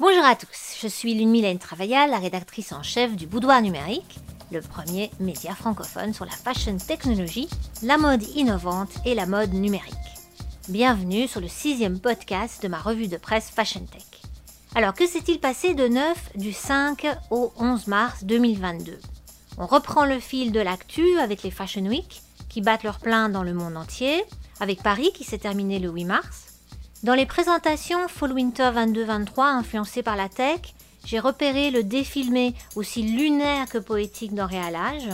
Bonjour à tous, je suis Lune Mylène Travaillat, la rédactrice en chef du Boudoir Numérique, le premier média francophone sur la fashion technologie, la mode innovante et la mode numérique. Bienvenue sur le sixième podcast de ma revue de presse Fashion Tech. Alors que s'est-il passé de neuf du 5 au 11 mars 2022 On reprend le fil de l'actu avec les Fashion Week qui battent leur plein dans le monde entier, avec Paris qui s'est terminé le 8 mars. Dans les présentations Fall Winter 22-23 influencées par la tech, j'ai repéré le défilmé aussi lunaire que poétique d'Enréalage.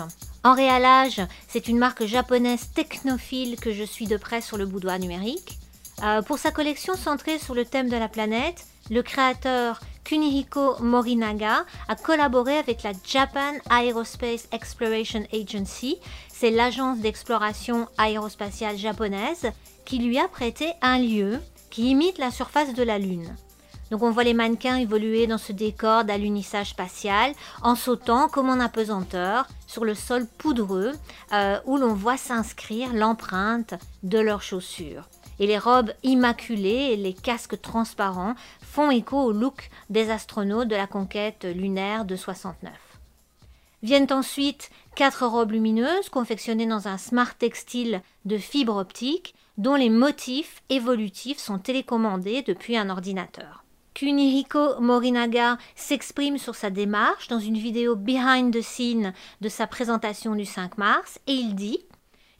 Enréalage, c'est une marque japonaise technophile que je suis de près sur le boudoir numérique. Euh, pour sa collection centrée sur le thème de la planète, le créateur Kunihiko Morinaga a collaboré avec la Japan Aerospace Exploration Agency, c'est l'agence d'exploration aérospatiale japonaise, qui lui a prêté un lieu qui imite la surface de la Lune. Donc on voit les mannequins évoluer dans ce décor d'alunissage spatial en sautant comme en apesanteur sur le sol poudreux euh, où l'on voit s'inscrire l'empreinte de leurs chaussures. Et les robes immaculées et les casques transparents font écho au look des astronautes de la conquête lunaire de 69. Viennent ensuite quatre robes lumineuses confectionnées dans un smart textile de fibre optique dont les motifs évolutifs sont télécommandés depuis un ordinateur. Kunihiko Morinaga s'exprime sur sa démarche dans une vidéo behind the scene de sa présentation du 5 mars et il dit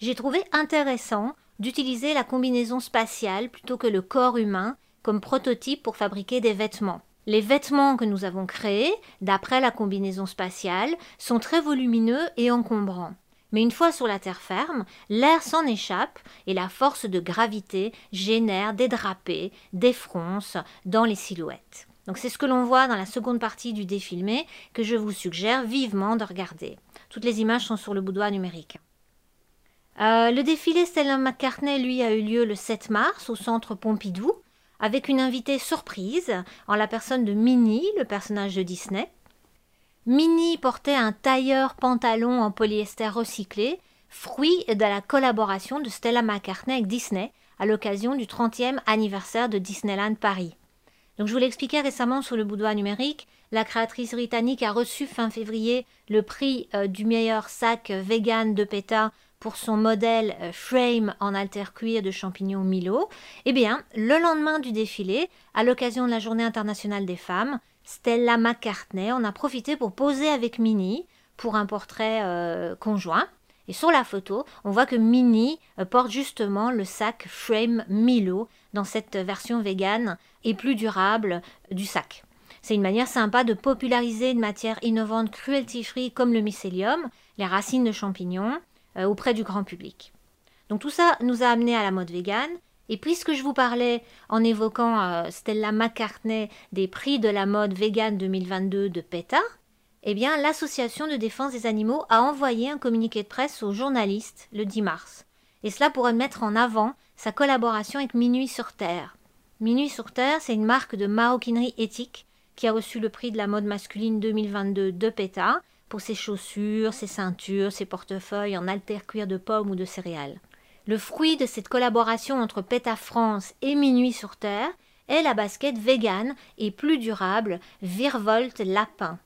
J'ai trouvé intéressant d'utiliser la combinaison spatiale plutôt que le corps humain comme prototype pour fabriquer des vêtements. Les vêtements que nous avons créés, d'après la combinaison spatiale, sont très volumineux et encombrants. Mais une fois sur la terre ferme, l'air s'en échappe et la force de gravité génère des drapés, des fronces dans les silhouettes. Donc c'est ce que l'on voit dans la seconde partie du défilé que je vous suggère vivement de regarder. Toutes les images sont sur le boudoir numérique. Euh, le défilé Stella McCartney, lui, a eu lieu le 7 mars au centre Pompidou avec une invitée surprise en la personne de Minnie, le personnage de Disney. Minnie portait un tailleur pantalon en polyester recyclé, fruit de la collaboration de Stella McCartney avec Disney à l'occasion du 30e anniversaire de Disneyland Paris. Donc je vous l'expliquais récemment sur le boudoir numérique, la créatrice britannique a reçu fin février le prix euh, du meilleur sac vegan de PETA pour son modèle euh, frame en alter cuir de champignons Milo. Eh bien, le lendemain du défilé, à l'occasion de la Journée internationale des femmes, Stella McCartney en a profité pour poser avec Minnie pour un portrait euh, conjoint. Et sur la photo, on voit que Minnie euh, porte justement le sac Frame Milo dans cette version végane et plus durable du sac. C'est une manière sympa de populariser une matière innovante cruelty-free comme le mycélium, les racines de champignons, auprès du grand public. Donc tout ça nous a amené à la mode végane et puisque je vous parlais en évoquant euh, Stella McCartney des prix de la mode vegan 2022 de PETA, eh bien l'association de défense des animaux a envoyé un communiqué de presse aux journalistes le 10 mars. Et cela pourrait mettre en avant sa collaboration avec Minuit sur Terre. Minuit sur Terre, c'est une marque de maroquinerie éthique qui a reçu le prix de la mode masculine 2022 de PETA pour ses chaussures, ses ceintures, ses portefeuilles en alter cuir de pomme ou de céréales. Le fruit de cette collaboration entre PETA France et Minuit sur Terre est la basket vegan et plus durable Virvolt Lapin.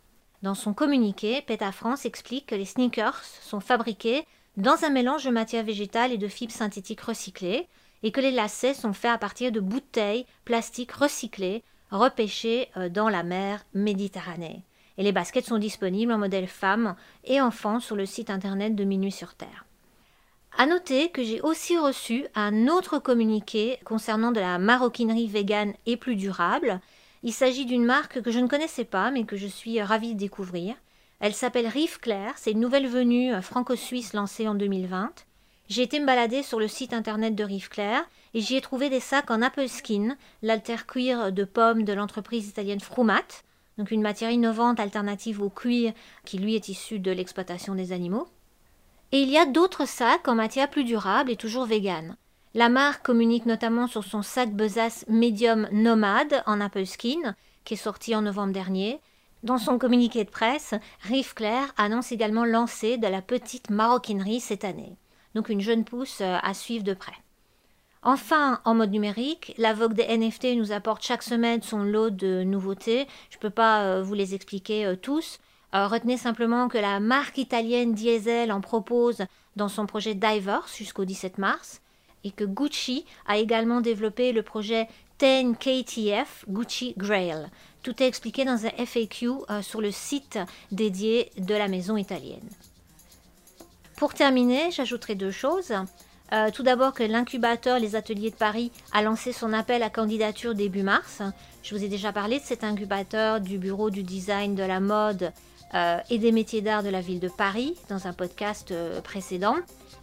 Dans son communiqué, PETA France explique que les sneakers sont fabriqués dans un mélange de matière végétale et de fibres synthétiques recyclées et que les lacets sont faits à partir de bouteilles plastiques recyclées repêchées euh, dans la mer Méditerranée. Et les baskets sont disponibles en modèle femmes et enfants sur le site internet de Minuit sur Terre. À noter que j'ai aussi reçu un autre communiqué concernant de la maroquinerie végane et plus durable. Il s'agit d'une marque que je ne connaissais pas mais que je suis ravie de découvrir. Elle s'appelle Rive Claire, c'est une nouvelle venue franco-suisse lancée en 2020. J'ai été me balader sur le site internet de Rive Claire et j'y ai trouvé des sacs en apple skin, l'alter cuir de pomme de l'entreprise italienne Frumat, donc une matière innovante alternative au cuir qui lui est issu de l'exploitation des animaux. Et il y a d'autres sacs en matière plus durable et toujours vegan. La marque communique notamment sur son sac besace Medium Nomade en Apple Skin, qui est sorti en novembre dernier. Dans son communiqué de presse, Rive Claire annonce également lancer de la petite maroquinerie cette année. Donc une jeune pousse à suivre de près. Enfin, en mode numérique, la vogue des NFT nous apporte chaque semaine son lot de nouveautés. Je ne peux pas euh, vous les expliquer euh, tous. Euh, retenez simplement que la marque italienne Diesel en propose dans son projet Diverse jusqu'au 17 mars et que Gucci a également développé le projet 10KTF Gucci Grail. Tout est expliqué dans un FAQ sur le site dédié de la maison italienne. Pour terminer, j'ajouterai deux choses. Euh, tout d'abord que l'incubateur Les Ateliers de Paris a lancé son appel à candidature début mars. Je vous ai déjà parlé de cet incubateur du Bureau du design de la mode euh, et des métiers d'art de la ville de Paris dans un podcast euh, précédent.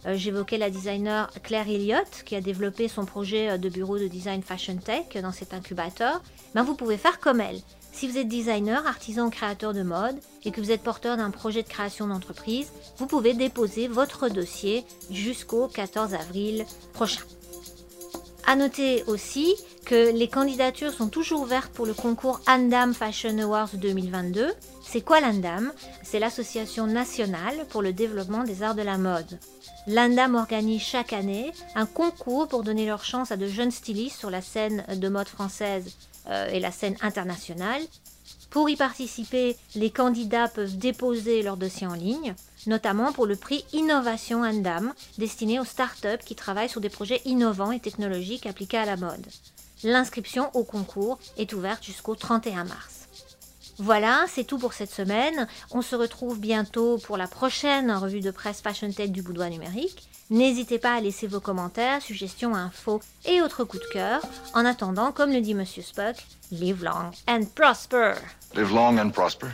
J'évoquais la designer Claire Elliott qui a développé son projet de bureau de design Fashion Tech dans cet incubateur. Ben, vous pouvez faire comme elle. Si vous êtes designer, artisan ou créateur de mode et que vous êtes porteur d'un projet de création d'entreprise, vous pouvez déposer votre dossier jusqu'au 14 avril prochain. À noter aussi que les candidatures sont toujours ouvertes pour le concours Andam Fashion Awards 2022. C'est quoi l'Andam? C'est l'association nationale pour le développement des arts de la mode. L'Andam organise chaque année un concours pour donner leur chance à de jeunes stylistes sur la scène de mode française euh, et la scène internationale. Pour y participer, les candidats peuvent déposer leur dossier en ligne, notamment pour le prix Innovation Andam, destiné aux startups qui travaillent sur des projets innovants et technologiques appliqués à la mode. L'inscription au concours est ouverte jusqu'au 31 mars. Voilà, c'est tout pour cette semaine. On se retrouve bientôt pour la prochaine revue de presse Fashion Tech du Boudoir numérique. N'hésitez pas à laisser vos commentaires, suggestions, infos et autres coups de cœur. En attendant, comme le dit Monsieur Spock, live long and prosper. Live long and prosper.